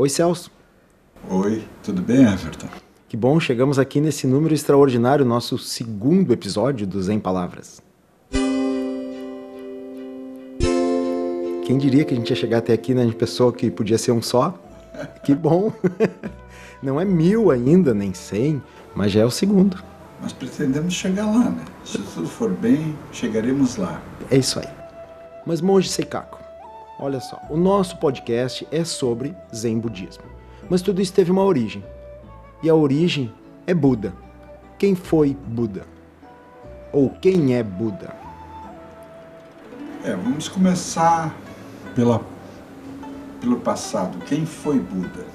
Oi, Celso. Oi, tudo bem, Everton? Que bom, chegamos aqui nesse número extraordinário, nosso segundo episódio dos Em Palavras. Quem diria que a gente ia chegar até aqui, né? A gente pensou que podia ser um só. Que bom! Não é mil ainda, nem cem, mas já é o segundo. Nós pretendemos chegar lá, né? Se tudo for bem, chegaremos lá. É isso aí. Mas, monge Seikako, olha só, o nosso podcast é sobre Zen Budismo. Mas tudo isso teve uma origem. E a origem é Buda. Quem foi Buda? Ou quem é Buda? É, vamos começar pela, pelo passado. Quem foi Buda?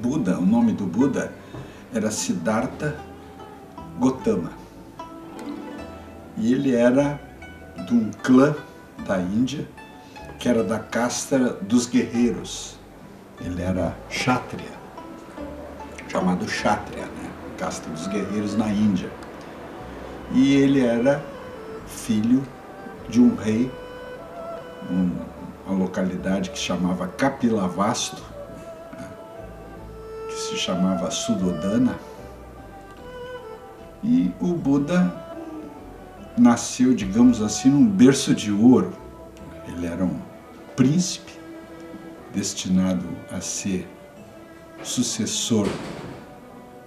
Buda, o nome do Buda era Siddhartha Gautama. E ele era de um clã da Índia que era da casta dos guerreiros. Ele era Kshatriya, chamado Kshatriya, né? casta dos guerreiros na Índia. E ele era filho de um rei uma localidade que chamava Capilavasto, né, que se chamava Sudodana. E o Buda nasceu, digamos assim, num berço de ouro. Ele era um príncipe destinado a ser sucessor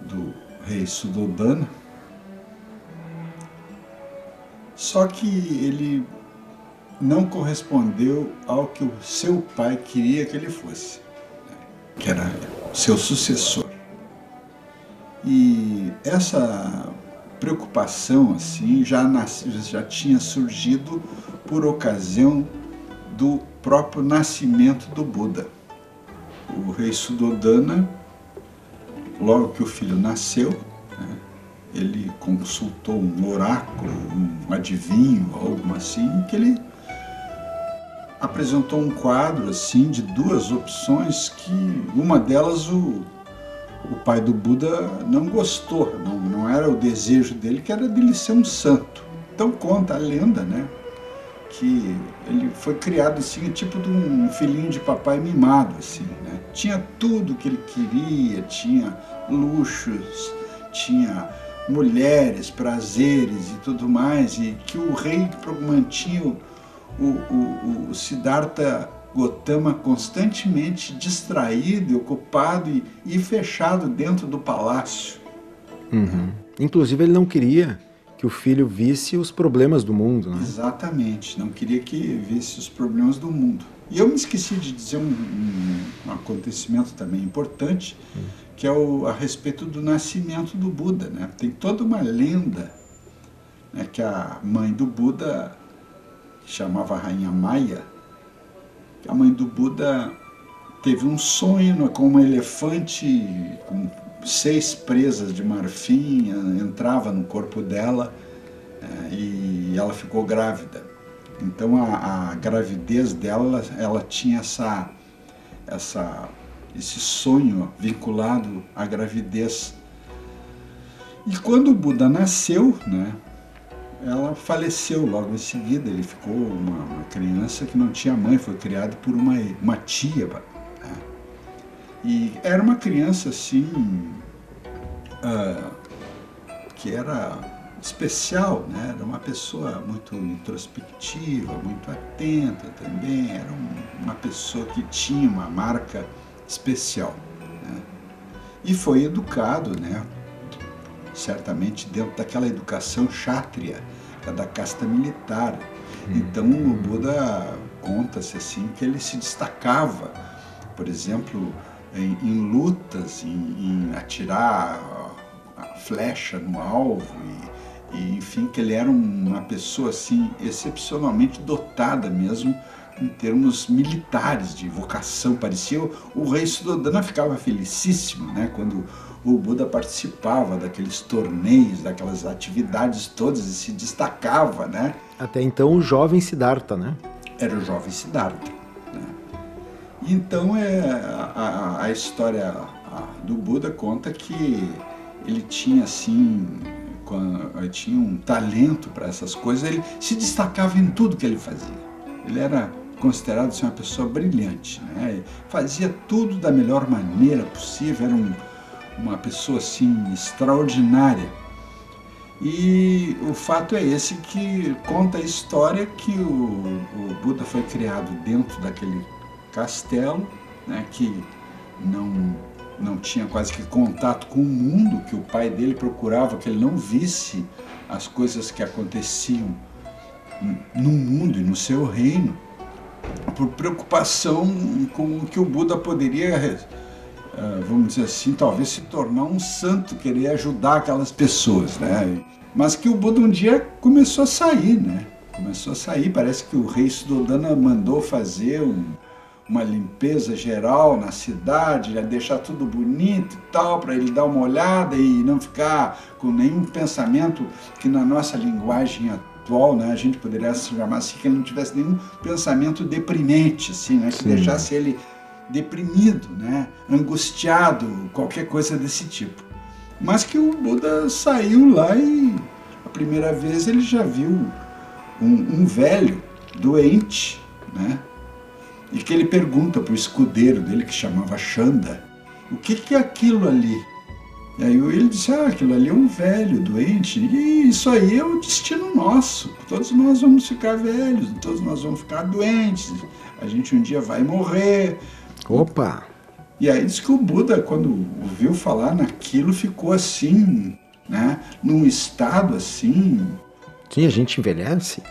do rei Sudodana. Só que ele não correspondeu ao que o seu pai queria que ele fosse, né? que era seu sucessor. E essa preocupação assim já, nasce, já tinha surgido por ocasião do próprio nascimento do Buda. O rei Sudodana, logo que o filho nasceu, né, ele consultou um oráculo, um adivinho, algo assim, que ele apresentou um quadro assim de duas opções que uma delas o, o pai do Buda não gostou, não, era o desejo dele, que era dele ser um santo. Então conta a lenda, né? Que ele foi criado assim, tipo de um filhinho de papai mimado, assim, né? Tinha tudo que ele queria, tinha luxos, tinha mulheres, prazeres e tudo mais, e que o rei mantinha o, o, o Siddhartha Gautama constantemente distraído, ocupado e, e fechado dentro do palácio. Uhum. Inclusive, ele não queria que o filho visse os problemas do mundo. Né? Exatamente, não queria que visse os problemas do mundo. E eu me esqueci de dizer um, um, acontecimento também importante, uhum. que é o, a respeito do nascimento do Buda. Né? Tem toda uma lenda né, que a mãe do Buda chamava Rainha Maia, que a mãe do Buda teve um sonho com um elefante com seis presas de marfim, entrava no corpo dela é, e ela ficou grávida. Então a, a gravidez dela, ela tinha essa, essa, esse sonho vinculado à gravidez. E quando o Buda nasceu, né, ela faleceu logo em seguida. Ele ficou uma, uma criança que não tinha mãe, foi criado por uma, uma tia. E era uma criança assim, uh, que era especial, né? era uma pessoa muito introspectiva, muito atenta também, era um, uma pessoa que tinha uma marca especial. Né? E foi educado, né? certamente dentro daquela educação chátria, da casta militar. Hum. Então o Buda conta-se assim que ele se destacava, por exemplo, em, em lutas, em, em, atirar a flecha no alvo e, e, enfim que ele era uma pessoa assim excepcionalmente dotada mesmo em termos militares de vocação parecia o, o rei Sudodana ficava felicíssimo né quando o Buda participava daqueles torneios, daquelas atividades todas e se destacava, né? Até então o jovem Siddhartha, né? Era o jovem Siddhartha. Então é, a, a história do Buda conta que ele tinha assim quando, tinha um talento para essas coisas, ele se destacava em tudo que ele fazia. Ele era considerado assim, uma pessoa brilhante, né? fazia tudo da melhor maneira possível, era um, uma pessoa assim extraordinária. E o fato é esse que conta a história que o, o Buda foi criado dentro daquele castelo, né, que não, não tinha quase que contato com o mundo, que o pai dele procurava que ele não visse as coisas que aconteciam no mundo e no seu reino, por preocupação com o que o Buda poderia, eh, vamos dizer assim, talvez se tornar um santo, querer ajudar aquelas pessoas, né? Mas que o Buda um dia começou a sair, né? Começou a sair, parece que o rei Sudodana mandou fazer um, uma limpeza geral na cidade, deixar tudo bonito e tal, para ele dar uma olhada e não ficar com nenhum pensamento que na nossa linguagem atual, né, a gente poderia chamar assim, que ele não tivesse nenhum pensamento deprimente, assim, né, que Sim. deixasse ele deprimido, né, angustiado, qualquer coisa desse tipo. Mas que o Buda saiu lá e a primeira vez ele já viu um, um velho doente, né, e que ele pergunta para o escudeiro dele, que chamava Xanda, o que, que é aquilo ali? E aí ele disse, ah, aquilo ali é um velho, doente, e isso aí é o destino nosso. Todos nós vamos ficar velhos, todos nós vamos ficar doentes, a gente um dia vai morrer. Opa! E aí diz que o Buda, quando ouviu falar naquilo, ficou assim, né, num estado assim... Sim, a gente envelhece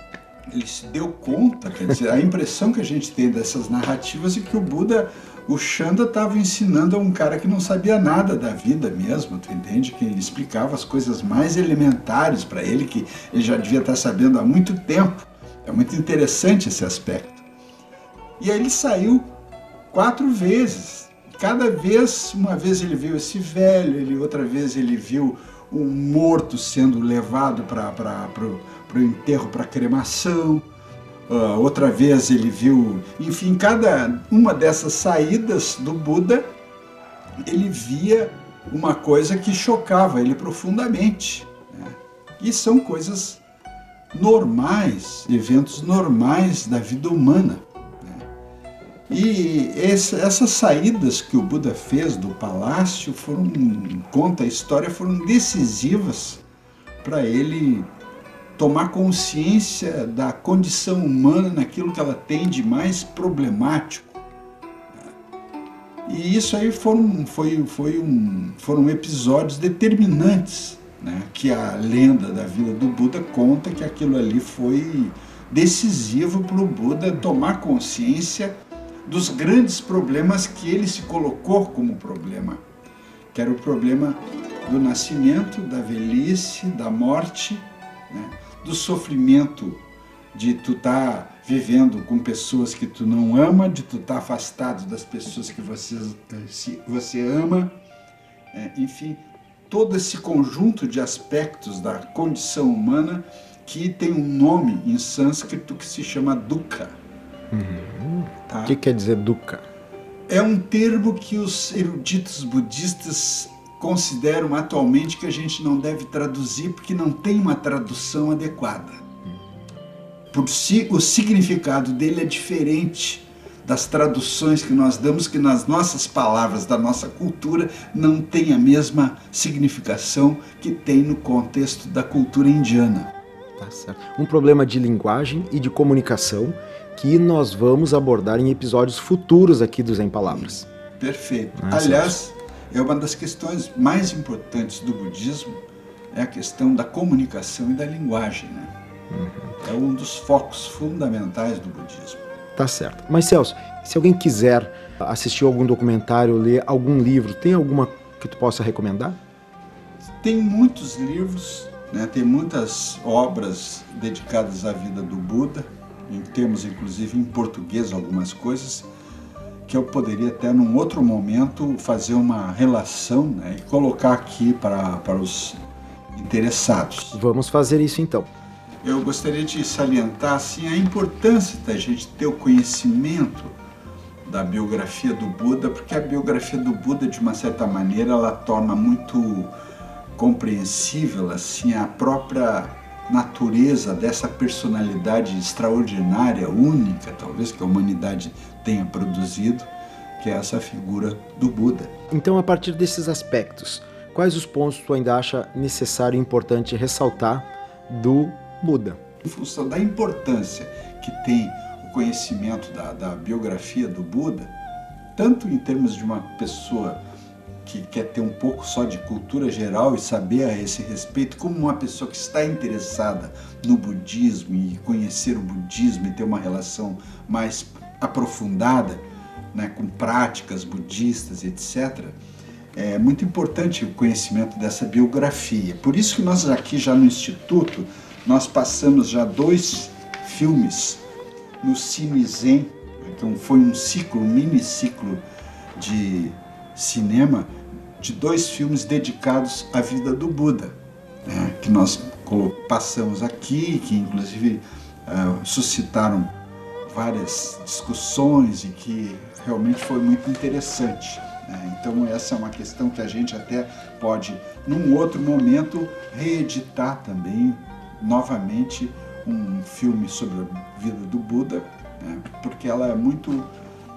ele se deu conta, quer dizer, a impressão que a gente tem dessas narrativas é que o Buda, o Xanda estava ensinando a um cara que não sabia nada da vida mesmo, tu entende? Que ele explicava as coisas mais elementares para ele, que ele já devia estar sabendo há muito tempo. É muito interessante esse aspecto. E aí ele saiu quatro vezes. Cada vez, uma vez ele viu esse velho, ele, outra vez ele viu um morto sendo levado para para o enterro, para a cremação. Uh, outra vez ele viu, enfim, cada uma dessas saídas do Buda, ele via uma coisa que chocava ele profundamente. Né? E são coisas normais, eventos normais da vida humana. Né? E esse, essas saídas que o Buda fez do palácio foram, conta a história, foram decisivas para ele tomar consciência da condição humana naquilo que ela tem de mais problemático. E isso aí foram, foi, foi um, foram episódios determinantes, né? que a lenda da vida do Buda conta que aquilo ali foi decisivo para o Buda tomar consciência dos grandes problemas que ele se colocou como problema, que era o problema do nascimento, da velhice, da morte, né? Do sofrimento de tu estar tá vivendo com pessoas que tu não ama, de tu estar tá afastado das pessoas que você, você ama, é, enfim, todo esse conjunto de aspectos da condição humana que tem um nome em sânscrito que se chama dukkha. Uhum. Tá? O que quer dizer dukkha? É um termo que os eruditos budistas consideram atualmente que a gente não deve traduzir porque não tem uma tradução adequada. Por si, o significado dele é diferente das traduções que nós damos, que nas nossas palavras da nossa cultura não tem a mesma significação que tem no contexto da cultura indiana. Tá um problema de linguagem e de comunicação que nós vamos abordar em episódios futuros aqui dos Em Palavras. Perfeito. Ah, Aliás, é uma das questões mais importantes do budismo, é a questão da comunicação e da linguagem. Né? Uhum. É um dos focos fundamentais do budismo. Tá certo. Mas Celso, se alguém quiser assistir algum documentário, ler algum livro, tem alguma que tu possa recomendar? Tem muitos livros, né? tem muitas obras dedicadas à vida do Buda, em termos inclusive em português algumas coisas que eu poderia até num outro momento fazer uma relação né, e colocar aqui para, para os interessados. Vamos fazer isso então. Eu gostaria de salientar assim, a importância da gente ter o conhecimento da biografia do Buda, porque a biografia do Buda, de uma certa maneira, ela torna muito compreensível assim a própria natureza dessa personalidade extraordinária, única, talvez que a humanidade tenha produzido, que é essa figura do Buda. Então, a partir desses aspectos, quais os pontos tu ainda acha necessário e importante ressaltar do Buda? Em função da importância que tem o conhecimento da, da biografia do Buda, tanto em termos de uma pessoa que quer ter um pouco só de cultura geral e saber a esse respeito, como uma pessoa que está interessada no budismo e conhecer o budismo e ter uma relação mais aprofundada né, com práticas budistas, etc. É muito importante o conhecimento dessa biografia. Por isso que nós aqui já no Instituto, nós passamos já dois filmes no Cine Zen, então foi um ciclo, um mini ciclo de cinema de dois filmes dedicados à vida do Buda, né, que nós passamos aqui, que inclusive uh, suscitaram várias discussões e que realmente foi muito interessante. Né? Então essa é uma questão que a gente até pode, num outro momento, reeditar também novamente um filme sobre a vida do Buda, né? porque ela é muito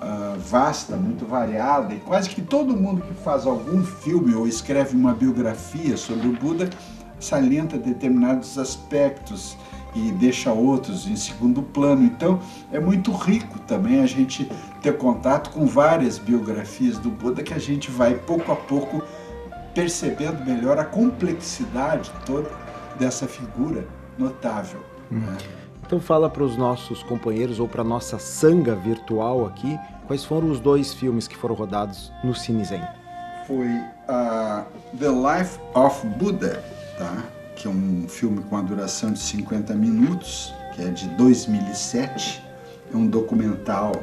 uh, vasta, muito variada, e quase que todo mundo que faz algum filme ou escreve uma biografia sobre o Buda salienta determinados aspectos e deixa outros em segundo plano. Então é muito rico também a gente ter contato com várias biografias do Buda que a gente vai pouco a pouco percebendo melhor a complexidade toda dessa figura notável. Hum. Né? Então fala para os nossos companheiros ou para nossa sanga virtual aqui, quais foram os dois filmes que foram rodados no Cinezen? Foi uh, The Life of Buddha, tá? que é um filme com a duração de 50 minutos, que é de 2007. É um documental,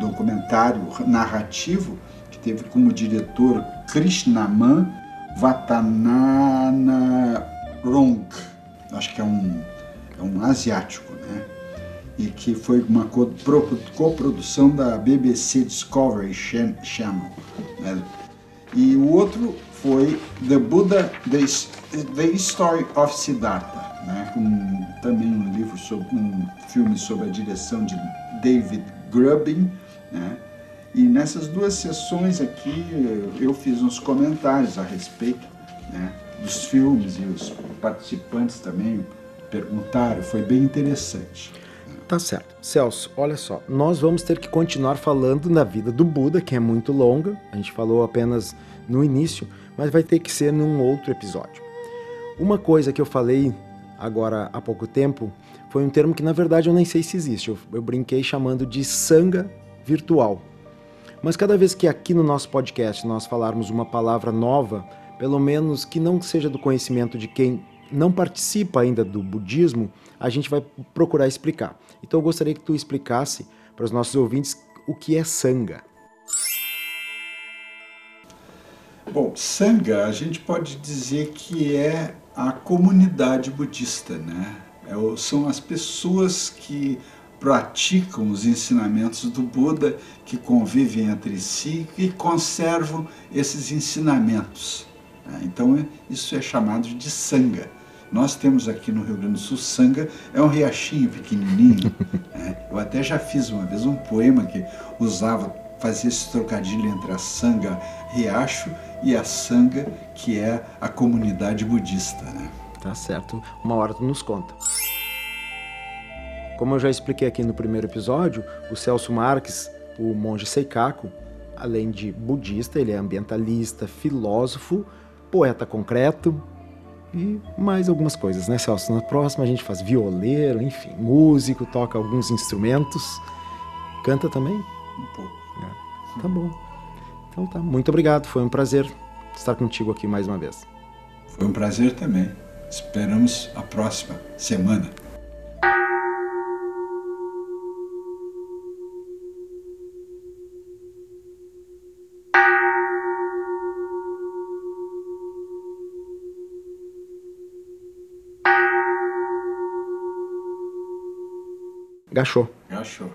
documentário narrativo que teve como diretor Krishnaman Vatanana Rong. Acho que é um um asiático, né? E que foi uma coprodução da BBC Discovery Channel. Né? E o outro foi The Buddha, The, Story of Siddhartha, né? Um, também um livro sobre um filme sobre a direção de David Grubin, né? E nessas duas sessões aqui eu fiz uns comentários a respeito né, dos filmes e os participantes também perguntaram, foi bem interessante. Tá certo. Celso, olha só, nós vamos ter que continuar falando na vida do Buda, que é muito longa, a gente falou apenas no início, mas vai ter que ser num outro episódio. Uma coisa que eu falei agora há pouco tempo foi um termo que na verdade eu nem sei se existe, eu, eu brinquei chamando de sanga virtual. Mas cada vez que aqui no nosso podcast nós falarmos uma palavra nova, pelo menos que não seja do conhecimento de quem não participa ainda do budismo, a gente vai procurar explicar. Então eu gostaria que tu explicasse para os nossos ouvintes o que é sanga. Bom, sanga a gente pode dizer que é a comunidade budista, né? É, são as pessoas que praticam os ensinamentos do Buda, que convivem entre si e conservam esses ensinamentos. Né? Então isso é chamado de sanga. Nós temos aqui no Rio Grande do Sul, Sanga é um riachinho pequenininho. né? Eu até já fiz uma vez um poema que usava, fazia esse trocadilho entre a Sanga Riacho e a Sanga, que é a comunidade budista. Né? Tá certo. Uma hora tu nos conta. Como eu já expliquei aqui no primeiro episódio, o Celso Marques, o monge Seikaku, além de budista, ele é ambientalista, filósofo, poeta concreto, e mais algumas coisas, né, Celso? Na próxima a gente faz violeiro, enfim, músico, toca alguns instrumentos. Canta também? Um pouco. É. Tá bom. Então tá, muito obrigado, foi um prazer estar contigo aqui mais uma vez. Foi um prazer também. Esperamos a próxima semana. Gachou. Gachou.